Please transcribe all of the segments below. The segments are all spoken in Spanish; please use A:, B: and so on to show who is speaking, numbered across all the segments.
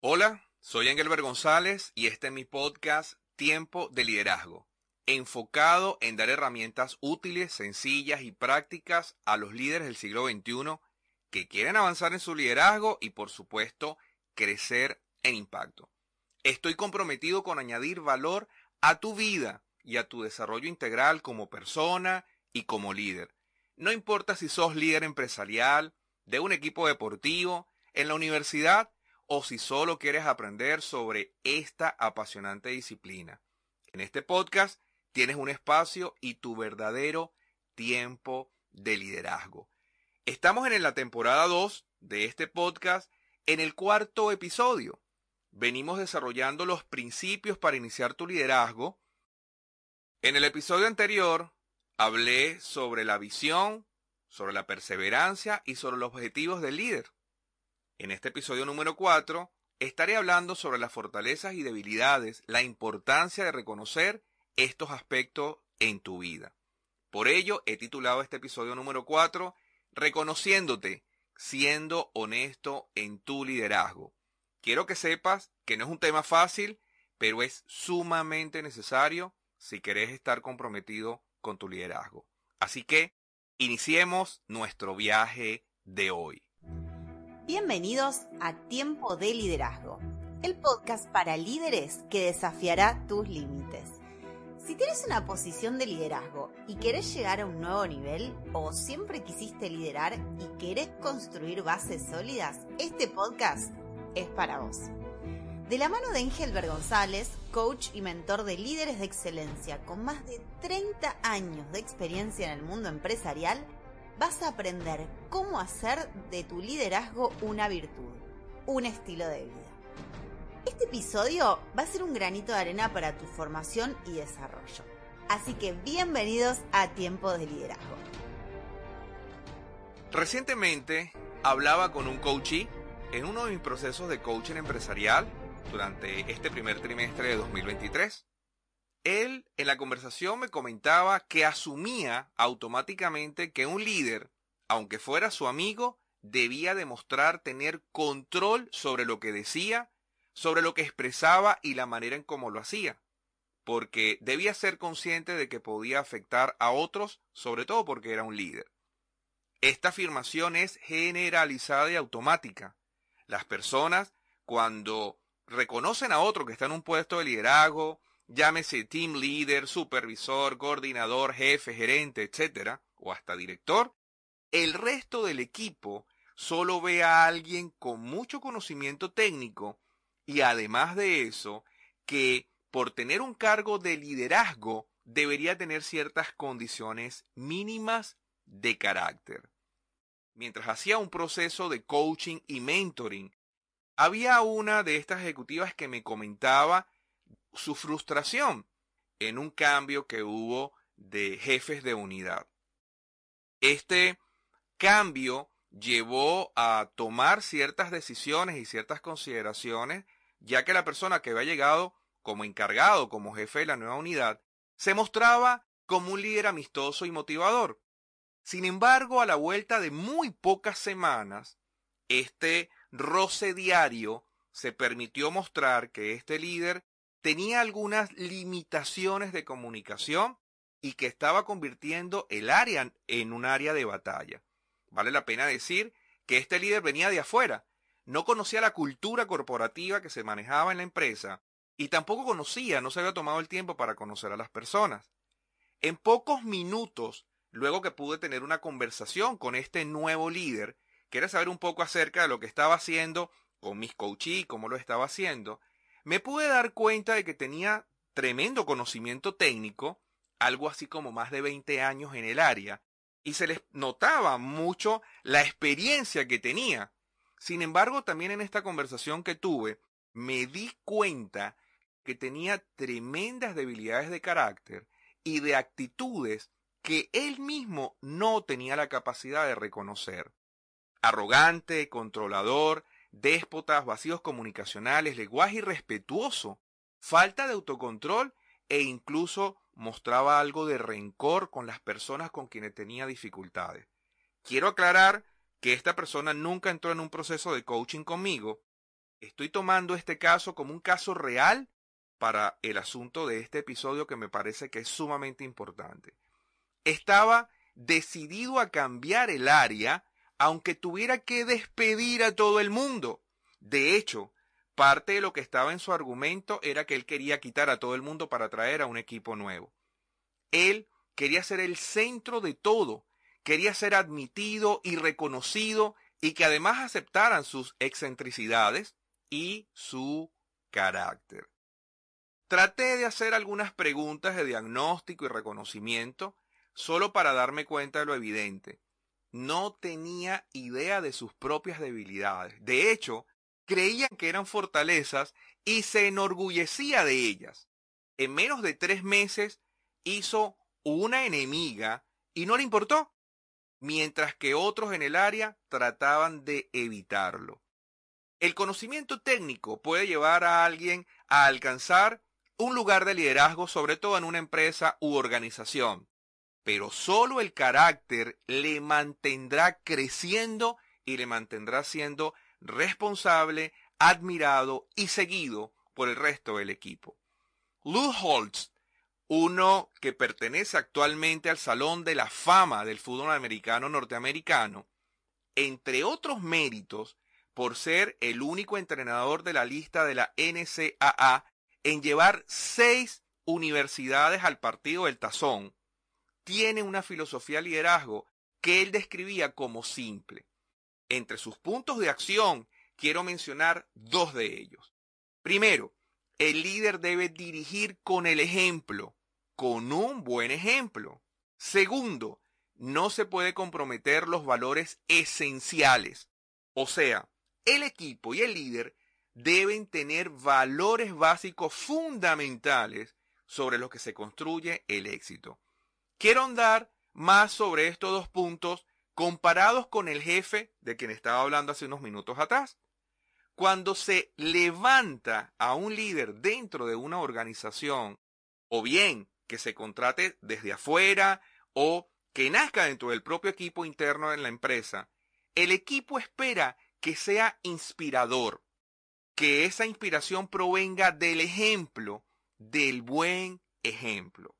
A: Hola, soy Engelbert González y este es mi podcast Tiempo de Liderazgo, enfocado en dar herramientas útiles, sencillas y prácticas a los líderes del siglo XXI que quieren avanzar en su liderazgo y por supuesto crecer en impacto. Estoy comprometido con añadir valor a tu vida y a tu desarrollo integral como persona y como líder. No importa si sos líder empresarial, de un equipo deportivo, en la universidad o si solo quieres aprender sobre esta apasionante disciplina. En este podcast tienes un espacio y tu verdadero tiempo de liderazgo. Estamos en la temporada 2 de este podcast, en el cuarto episodio. Venimos desarrollando los principios para iniciar tu liderazgo. En el episodio anterior hablé sobre la visión, sobre la perseverancia y sobre los objetivos del líder. En este episodio número 4 estaré hablando sobre las fortalezas y debilidades, la importancia de reconocer estos aspectos en tu vida. Por ello he titulado este episodio número 4 Reconociéndote, siendo honesto en tu liderazgo. Quiero que sepas que no es un tema fácil, pero es sumamente necesario si querés estar comprometido con tu liderazgo. Así que iniciemos nuestro viaje de hoy.
B: Bienvenidos a Tiempo de Liderazgo, el podcast para líderes que desafiará tus límites. Si tienes una posición de liderazgo y querés llegar a un nuevo nivel o siempre quisiste liderar y querés construir bases sólidas, este podcast es para vos. De la mano de Engelbert González, coach y mentor de líderes de excelencia con más de 30 años de experiencia en el mundo empresarial, vas a aprender cómo hacer de tu liderazgo una virtud, un estilo de vida. Este episodio va a ser un granito de arena para tu formación y desarrollo. Así que bienvenidos a Tiempo de Liderazgo.
A: Recientemente hablaba con un coachee en uno de mis procesos de coaching empresarial durante este primer trimestre de 2023. Él en la conversación me comentaba que asumía automáticamente que un líder, aunque fuera su amigo, debía demostrar tener control sobre lo que decía, sobre lo que expresaba y la manera en cómo lo hacía, porque debía ser consciente de que podía afectar a otros, sobre todo porque era un líder. Esta afirmación es generalizada y automática. Las personas, cuando reconocen a otro que está en un puesto de liderazgo, llámese team leader, supervisor, coordinador, jefe, gerente, etcétera, o hasta director, el resto del equipo solo ve a alguien con mucho conocimiento técnico y además de eso, que por tener un cargo de liderazgo debería tener ciertas condiciones mínimas de carácter. Mientras hacía un proceso de coaching y mentoring, había una de estas ejecutivas que me comentaba su frustración en un cambio que hubo de jefes de unidad. Este cambio llevó a tomar ciertas decisiones y ciertas consideraciones, ya que la persona que había llegado como encargado, como jefe de la nueva unidad, se mostraba como un líder amistoso y motivador. Sin embargo, a la vuelta de muy pocas semanas, este roce diario se permitió mostrar que este líder tenía algunas limitaciones de comunicación y que estaba convirtiendo el área en un área de batalla. Vale la pena decir que este líder venía de afuera, no conocía la cultura corporativa que se manejaba en la empresa y tampoco conocía, no se había tomado el tiempo para conocer a las personas. En pocos minutos, luego que pude tener una conversación con este nuevo líder, que saber un poco acerca de lo que estaba haciendo con mis coaches, cómo lo estaba haciendo, me pude dar cuenta de que tenía tremendo conocimiento técnico, algo así como más de 20 años en el área, y se les notaba mucho la experiencia que tenía. Sin embargo, también en esta conversación que tuve, me di cuenta que tenía tremendas debilidades de carácter y de actitudes que él mismo no tenía la capacidad de reconocer. Arrogante, controlador, déspotas, vacíos comunicacionales, lenguaje irrespetuoso, falta de autocontrol e incluso mostraba algo de rencor con las personas con quienes tenía dificultades. Quiero aclarar que esta persona nunca entró en un proceso de coaching conmigo, Estoy tomando este caso como un caso real para el asunto de este episodio que me parece que es sumamente importante. Estaba decidido a cambiar el área aunque tuviera que despedir a todo el mundo. De hecho, parte de lo que estaba en su argumento era que él quería quitar a todo el mundo para traer a un equipo nuevo. Él quería ser el centro de todo, quería ser admitido y reconocido y que además aceptaran sus excentricidades y su carácter. Traté de hacer algunas preguntas de diagnóstico y reconocimiento solo para darme cuenta de lo evidente. No tenía idea de sus propias debilidades. De hecho, creían que eran fortalezas y se enorgullecía de ellas. En menos de tres meses hizo una enemiga y no le importó, mientras que otros en el área trataban de evitarlo. El conocimiento técnico puede llevar a alguien a alcanzar un lugar de liderazgo, sobre todo en una empresa u organización, pero solo el carácter le mantendrá creciendo y le mantendrá siendo responsable, admirado y seguido por el resto del equipo. Lou Holtz, uno que pertenece actualmente al Salón de la Fama del fútbol americano norteamericano, entre otros méritos, por ser el único entrenador de la lista de la NCAA en llevar seis universidades al partido del tazón, tiene una filosofía de liderazgo que él describía como simple. Entre sus puntos de acción quiero mencionar dos de ellos. Primero, el líder debe dirigir con el ejemplo, con un buen ejemplo. Segundo, no se puede comprometer los valores esenciales, o sea, el equipo y el líder deben tener valores básicos fundamentales sobre los que se construye el éxito. Quiero andar más sobre estos dos puntos comparados con el jefe de quien estaba hablando hace unos minutos atrás. Cuando se levanta a un líder dentro de una organización, o bien que se contrate desde afuera o que nazca dentro del propio equipo interno en la empresa, el equipo espera que sea inspirador, que esa inspiración provenga del ejemplo, del buen ejemplo.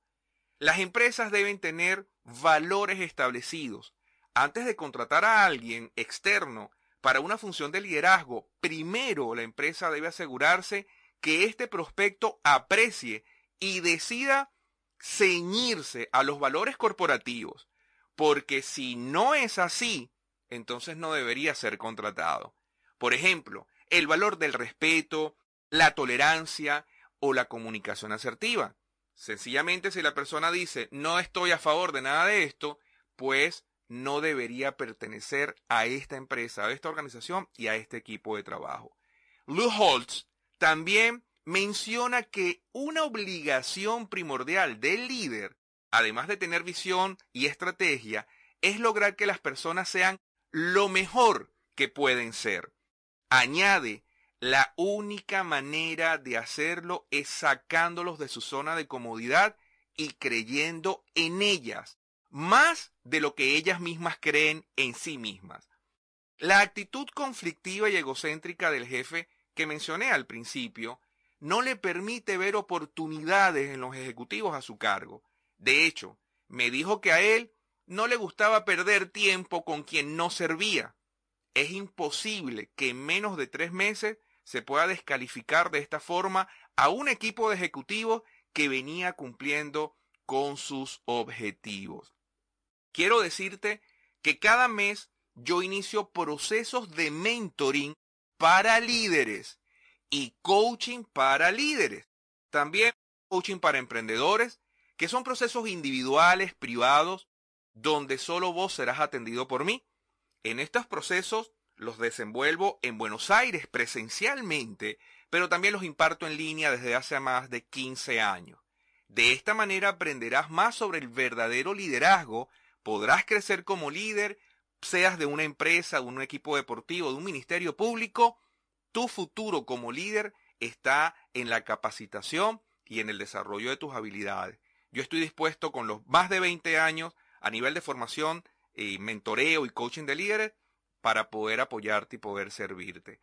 A: Las empresas deben tener valores establecidos. Antes de contratar a alguien externo para una función de liderazgo, primero la empresa debe asegurarse que este prospecto aprecie y decida ceñirse a los valores corporativos, porque si no es así, entonces no debería ser contratado. Por ejemplo, el valor del respeto, la tolerancia o la comunicación asertiva. Sencillamente si la persona dice no estoy a favor de nada de esto, pues no debería pertenecer a esta empresa, a esta organización y a este equipo de trabajo. Lou Holtz también menciona que una obligación primordial del líder, además de tener visión y estrategia, es lograr que las personas sean lo mejor que pueden ser. Añade, la única manera de hacerlo es sacándolos de su zona de comodidad y creyendo en ellas, más de lo que ellas mismas creen en sí mismas. La actitud conflictiva y egocéntrica del jefe que mencioné al principio no le permite ver oportunidades en los ejecutivos a su cargo. De hecho, me dijo que a él no le gustaba perder tiempo con quien no servía. Es imposible que en menos de tres meses se pueda descalificar de esta forma a un equipo de ejecutivos que venía cumpliendo con sus objetivos. Quiero decirte que cada mes yo inicio procesos de mentoring para líderes y coaching para líderes. También coaching para emprendedores, que son procesos individuales, privados, donde solo vos serás atendido por mí. En estos procesos los desenvuelvo en Buenos Aires presencialmente, pero también los imparto en línea desde hace más de 15 años. De esta manera aprenderás más sobre el verdadero liderazgo, podrás crecer como líder, seas de una empresa, de un equipo deportivo, de un ministerio público, tu futuro como líder está en la capacitación y en el desarrollo de tus habilidades. Yo estoy dispuesto con los más de 20 años a nivel de formación, y mentoreo y coaching de líderes para poder apoyarte y poder servirte.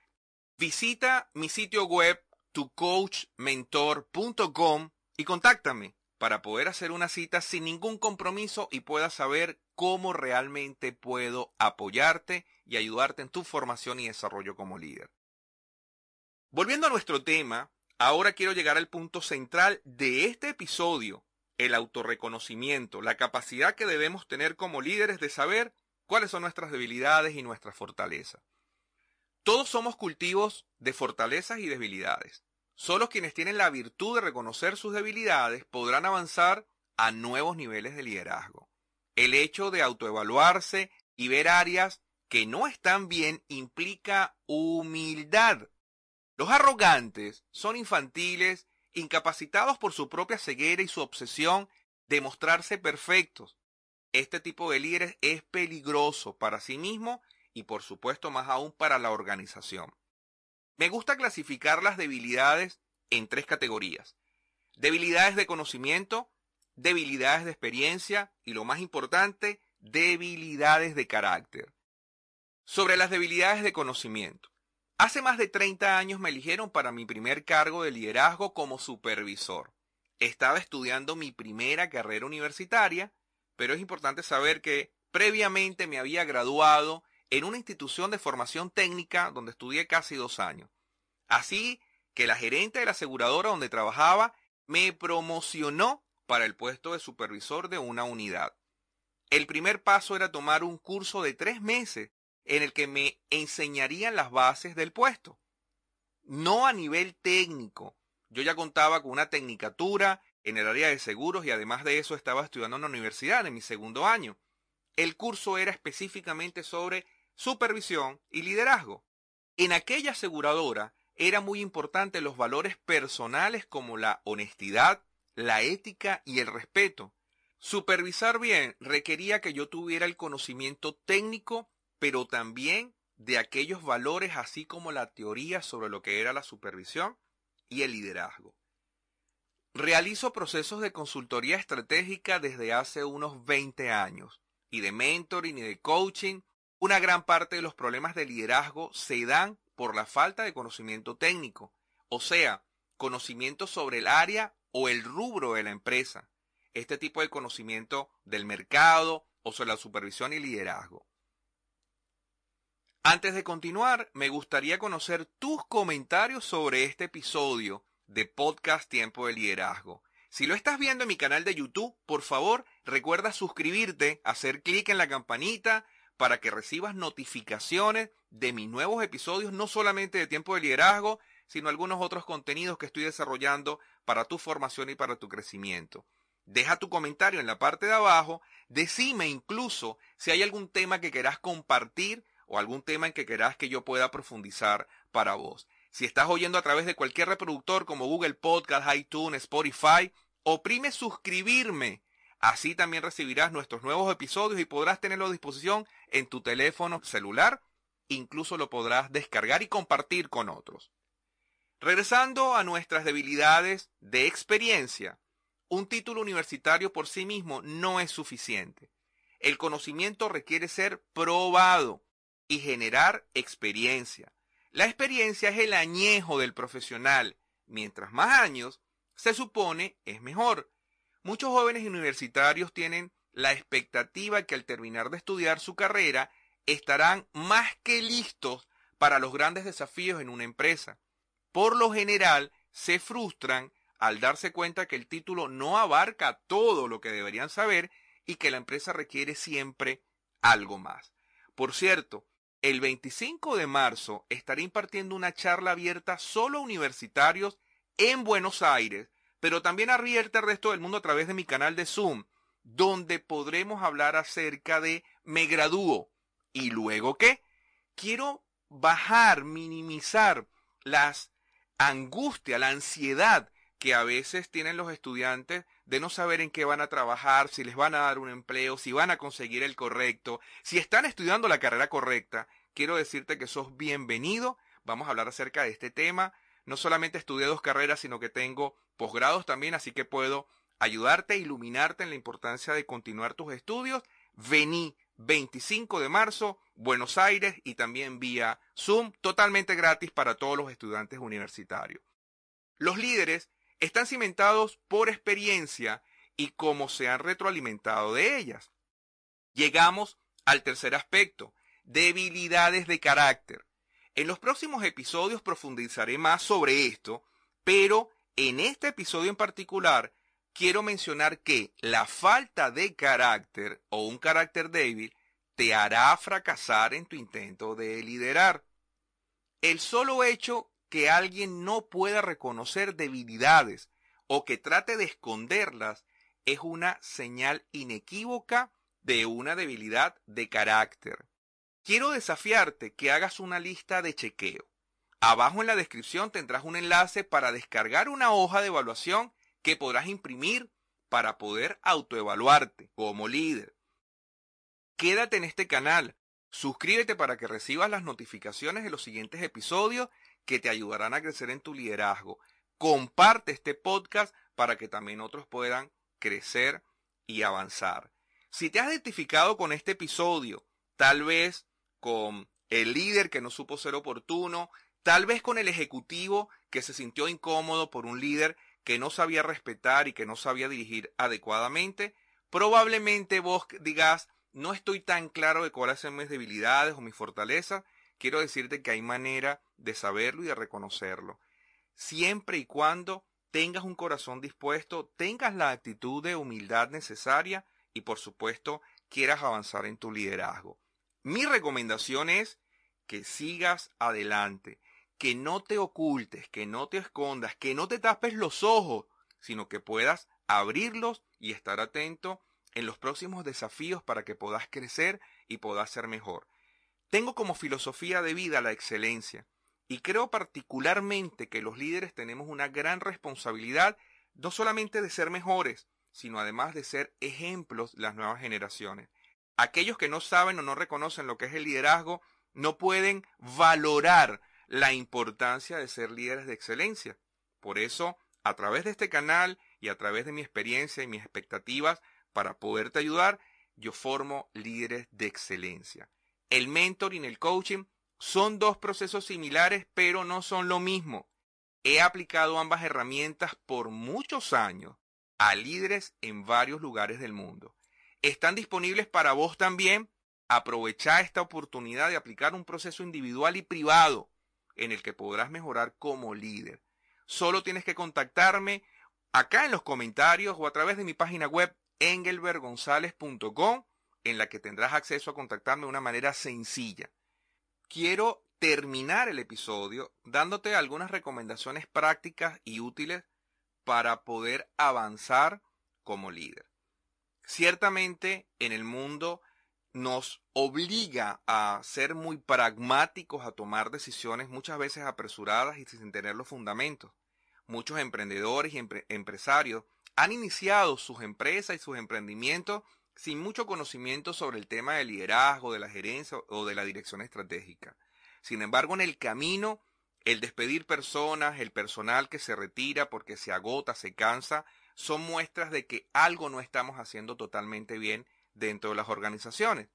A: Visita mi sitio web tucoachmentor.com y contáctame para poder hacer una cita sin ningún compromiso y puedas saber cómo realmente puedo apoyarte y ayudarte en tu formación y desarrollo como líder. Volviendo a nuestro tema, ahora quiero llegar al punto central de este episodio, el autorreconocimiento, la capacidad que debemos tener como líderes de saber cuáles son nuestras debilidades y nuestras fortalezas. Todos somos cultivos de fortalezas y debilidades. Solo quienes tienen la virtud de reconocer sus debilidades podrán avanzar a nuevos niveles de liderazgo. El hecho de autoevaluarse y ver áreas que no están bien implica humildad. Los arrogantes son infantiles, incapacitados por su propia ceguera y su obsesión de mostrarse perfectos. Este tipo de líderes es peligroso para sí mismo y por supuesto más aún para la organización. Me gusta clasificar las debilidades en tres categorías. Debilidades de conocimiento, debilidades de experiencia y lo más importante, debilidades de carácter. Sobre las debilidades de conocimiento. Hace más de 30 años me eligieron para mi primer cargo de liderazgo como supervisor. Estaba estudiando mi primera carrera universitaria, pero es importante saber que previamente me había graduado en una institución de formación técnica donde estudié casi dos años. Así que la gerente de la aseguradora donde trabajaba me promocionó para el puesto de supervisor de una unidad. El primer paso era tomar un curso de tres meses en el que me enseñarían las bases del puesto. No a nivel técnico. Yo ya contaba con una tecnicatura en el área de seguros y además de eso estaba estudiando en la universidad en mi segundo año. El curso era específicamente sobre supervisión y liderazgo. En aquella aseguradora era muy importante los valores personales como la honestidad, la ética y el respeto. Supervisar bien requería que yo tuviera el conocimiento técnico, pero también de aquellos valores así como la teoría sobre lo que era la supervisión y el liderazgo. Realizo procesos de consultoría estratégica desde hace unos 20 años y de mentoring y de coaching una gran parte de los problemas de liderazgo se dan por la falta de conocimiento técnico, o sea, conocimiento sobre el área o el rubro de la empresa. Este tipo de conocimiento del mercado o sobre la supervisión y liderazgo. Antes de continuar, me gustaría conocer tus comentarios sobre este episodio de Podcast Tiempo de Liderazgo. Si lo estás viendo en mi canal de YouTube, por favor, recuerda suscribirte, hacer clic en la campanita para que recibas notificaciones de mis nuevos episodios, no solamente de tiempo de liderazgo, sino algunos otros contenidos que estoy desarrollando para tu formación y para tu crecimiento. Deja tu comentario en la parte de abajo, decime incluso si hay algún tema que querás compartir o algún tema en que querás que yo pueda profundizar para vos. Si estás oyendo a través de cualquier reproductor como Google Podcast, iTunes, Spotify, oprime suscribirme Así también recibirás nuestros nuevos episodios y podrás tenerlo a disposición en tu teléfono celular. Incluso lo podrás descargar y compartir con otros. Regresando a nuestras debilidades de experiencia, un título universitario por sí mismo no es suficiente. El conocimiento requiere ser probado y generar experiencia. La experiencia es el añejo del profesional. Mientras más años, se supone es mejor. Muchos jóvenes universitarios tienen la expectativa que al terminar de estudiar su carrera estarán más que listos para los grandes desafíos en una empresa. Por lo general, se frustran al darse cuenta que el título no abarca todo lo que deberían saber y que la empresa requiere siempre algo más. Por cierto, el 25 de marzo estaré impartiendo una charla abierta solo a universitarios en Buenos Aires pero también abierta al resto del mundo a través de mi canal de Zoom, donde podremos hablar acerca de me gradúo. ¿Y luego qué? Quiero bajar, minimizar las angustias, la ansiedad que a veces tienen los estudiantes de no saber en qué van a trabajar, si les van a dar un empleo, si van a conseguir el correcto, si están estudiando la carrera correcta. Quiero decirte que sos bienvenido. Vamos a hablar acerca de este tema. No solamente estudié dos carreras, sino que tengo posgrados también, así que puedo ayudarte iluminarte en la importancia de continuar tus estudios. Vení, 25 de marzo, Buenos Aires y también vía Zoom, totalmente gratis para todos los estudiantes universitarios. Los líderes están cimentados por experiencia y cómo se han retroalimentado de ellas. Llegamos al tercer aspecto, debilidades de carácter. En los próximos episodios profundizaré más sobre esto, pero en este episodio en particular quiero mencionar que la falta de carácter o un carácter débil te hará fracasar en tu intento de liderar. El solo hecho que alguien no pueda reconocer debilidades o que trate de esconderlas es una señal inequívoca de una debilidad de carácter. Quiero desafiarte que hagas una lista de chequeo. Abajo en la descripción tendrás un enlace para descargar una hoja de evaluación que podrás imprimir para poder autoevaluarte como líder. Quédate en este canal, suscríbete para que recibas las notificaciones de los siguientes episodios que te ayudarán a crecer en tu liderazgo. Comparte este podcast para que también otros puedan crecer y avanzar. Si te has identificado con este episodio, tal vez con el líder que no supo ser oportuno, tal vez con el ejecutivo que se sintió incómodo por un líder que no sabía respetar y que no sabía dirigir adecuadamente, probablemente vos digas, no estoy tan claro de cuáles son mis debilidades o mis fortalezas, quiero decirte que hay manera de saberlo y de reconocerlo. Siempre y cuando tengas un corazón dispuesto, tengas la actitud de humildad necesaria y por supuesto quieras avanzar en tu liderazgo. Mi recomendación es que sigas adelante, que no te ocultes, que no te escondas, que no te tapes los ojos, sino que puedas abrirlos y estar atento en los próximos desafíos para que puedas crecer y puedas ser mejor. Tengo como filosofía de vida la excelencia y creo particularmente que los líderes tenemos una gran responsabilidad no solamente de ser mejores, sino además de ser ejemplos de las nuevas generaciones. Aquellos que no saben o no reconocen lo que es el liderazgo no pueden valorar la importancia de ser líderes de excelencia. Por eso, a través de este canal y a través de mi experiencia y mis expectativas para poderte ayudar, yo formo líderes de excelencia. El mentoring el coaching son dos procesos similares, pero no son lo mismo. He aplicado ambas herramientas por muchos años a líderes en varios lugares del mundo. Están disponibles para vos también. Aprovecha esta oportunidad de aplicar un proceso individual y privado en el que podrás mejorar como líder. Solo tienes que contactarme acá en los comentarios o a través de mi página web engelbergonzalez.com en la que tendrás acceso a contactarme de una manera sencilla. Quiero terminar el episodio dándote algunas recomendaciones prácticas y útiles para poder avanzar como líder. Ciertamente en el mundo nos obliga a ser muy pragmáticos, a tomar decisiones muchas veces apresuradas y sin tener los fundamentos. Muchos emprendedores y empresarios han iniciado sus empresas y sus emprendimientos sin mucho conocimiento sobre el tema del liderazgo, de la gerencia o de la dirección estratégica. Sin embargo, en el camino, el despedir personas, el personal que se retira porque se agota, se cansa, son muestras de que algo no estamos haciendo totalmente bien dentro de las organizaciones.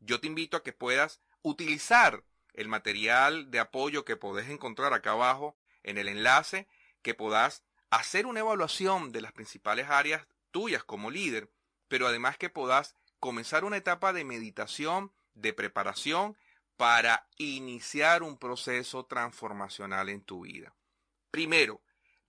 A: Yo te invito a que puedas utilizar el material de apoyo que podés encontrar acá abajo en el enlace, que puedas hacer una evaluación de las principales áreas tuyas como líder, pero además que puedas comenzar una etapa de meditación, de preparación para iniciar un proceso transformacional en tu vida. Primero,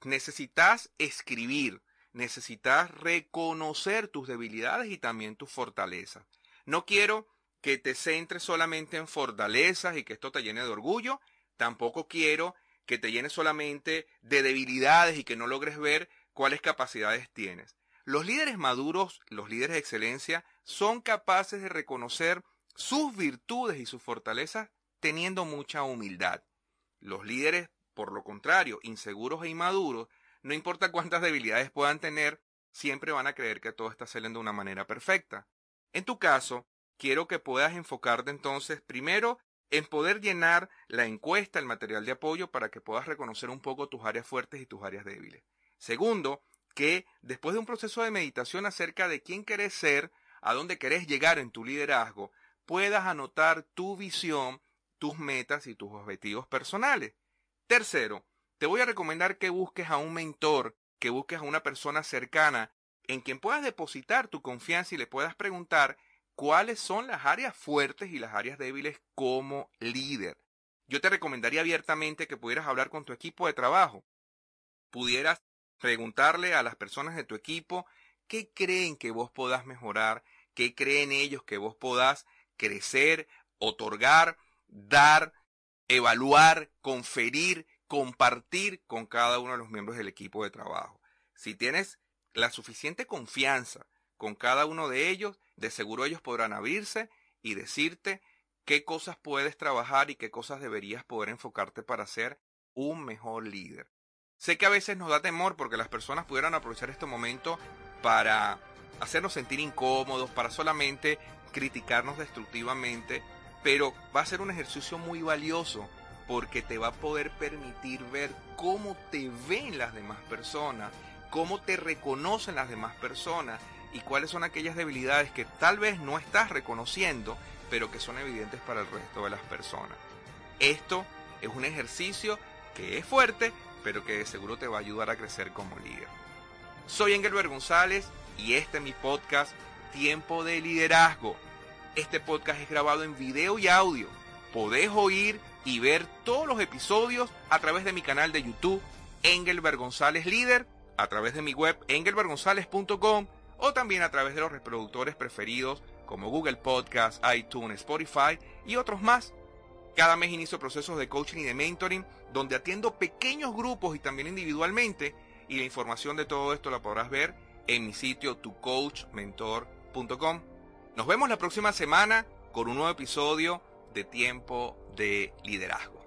A: necesitas escribir, necesitas reconocer tus debilidades y también tus fortalezas. No quiero que te centres solamente en fortalezas y que esto te llene de orgullo, tampoco quiero que te llene solamente de debilidades y que no logres ver cuáles capacidades tienes. Los líderes maduros, los líderes de excelencia, son capaces de reconocer sus virtudes y sus fortalezas teniendo mucha humildad. Los líderes, por lo contrario, inseguros e inmaduros, no importa cuántas debilidades puedan tener, siempre van a creer que todo está saliendo de una manera perfecta. En tu caso, quiero que puedas enfocarte entonces primero en poder llenar la encuesta, el material de apoyo, para que puedas reconocer un poco tus áreas fuertes y tus áreas débiles. Segundo, que después de un proceso de meditación acerca de quién querés ser, a dónde querés llegar en tu liderazgo, puedas anotar tu visión, tus metas y tus objetivos personales. Tercero, te voy a recomendar que busques a un mentor, que busques a una persona cercana en quien puedas depositar tu confianza y le puedas preguntar cuáles son las áreas fuertes y las áreas débiles como líder. Yo te recomendaría abiertamente que pudieras hablar con tu equipo de trabajo, pudieras preguntarle a las personas de tu equipo qué creen que vos podás mejorar, qué creen ellos que vos podás crecer, otorgar, dar, evaluar, conferir, compartir con cada uno de los miembros del equipo de trabajo. Si tienes la suficiente confianza con cada uno de ellos, de seguro ellos podrán abrirse y decirte qué cosas puedes trabajar y qué cosas deberías poder enfocarte para ser un mejor líder. Sé que a veces nos da temor porque las personas pudieran aprovechar este momento para hacernos sentir incómodos, para solamente criticarnos destructivamente, pero va a ser un ejercicio muy valioso porque te va a poder permitir ver cómo te ven las demás personas, cómo te reconocen las demás personas y cuáles son aquellas debilidades que tal vez no estás reconociendo, pero que son evidentes para el resto de las personas. Esto es un ejercicio que es fuerte, pero que de seguro te va a ayudar a crecer como líder. Soy Engelbert González y este es mi podcast Tiempo de Liderazgo. Este podcast es grabado en video y audio. Podés oír y ver todos los episodios a través de mi canal de YouTube Engelbert González Líder, a través de mi web engelbertgonzalez.com o también a través de los reproductores preferidos como Google Podcast, iTunes, Spotify y otros más. Cada mes inicio procesos de coaching y de mentoring donde atiendo pequeños grupos y también individualmente y la información de todo esto la podrás ver en mi sitio tucoachmentor.com. Nos vemos la próxima semana con un nuevo episodio de Tiempo de Liderazgo.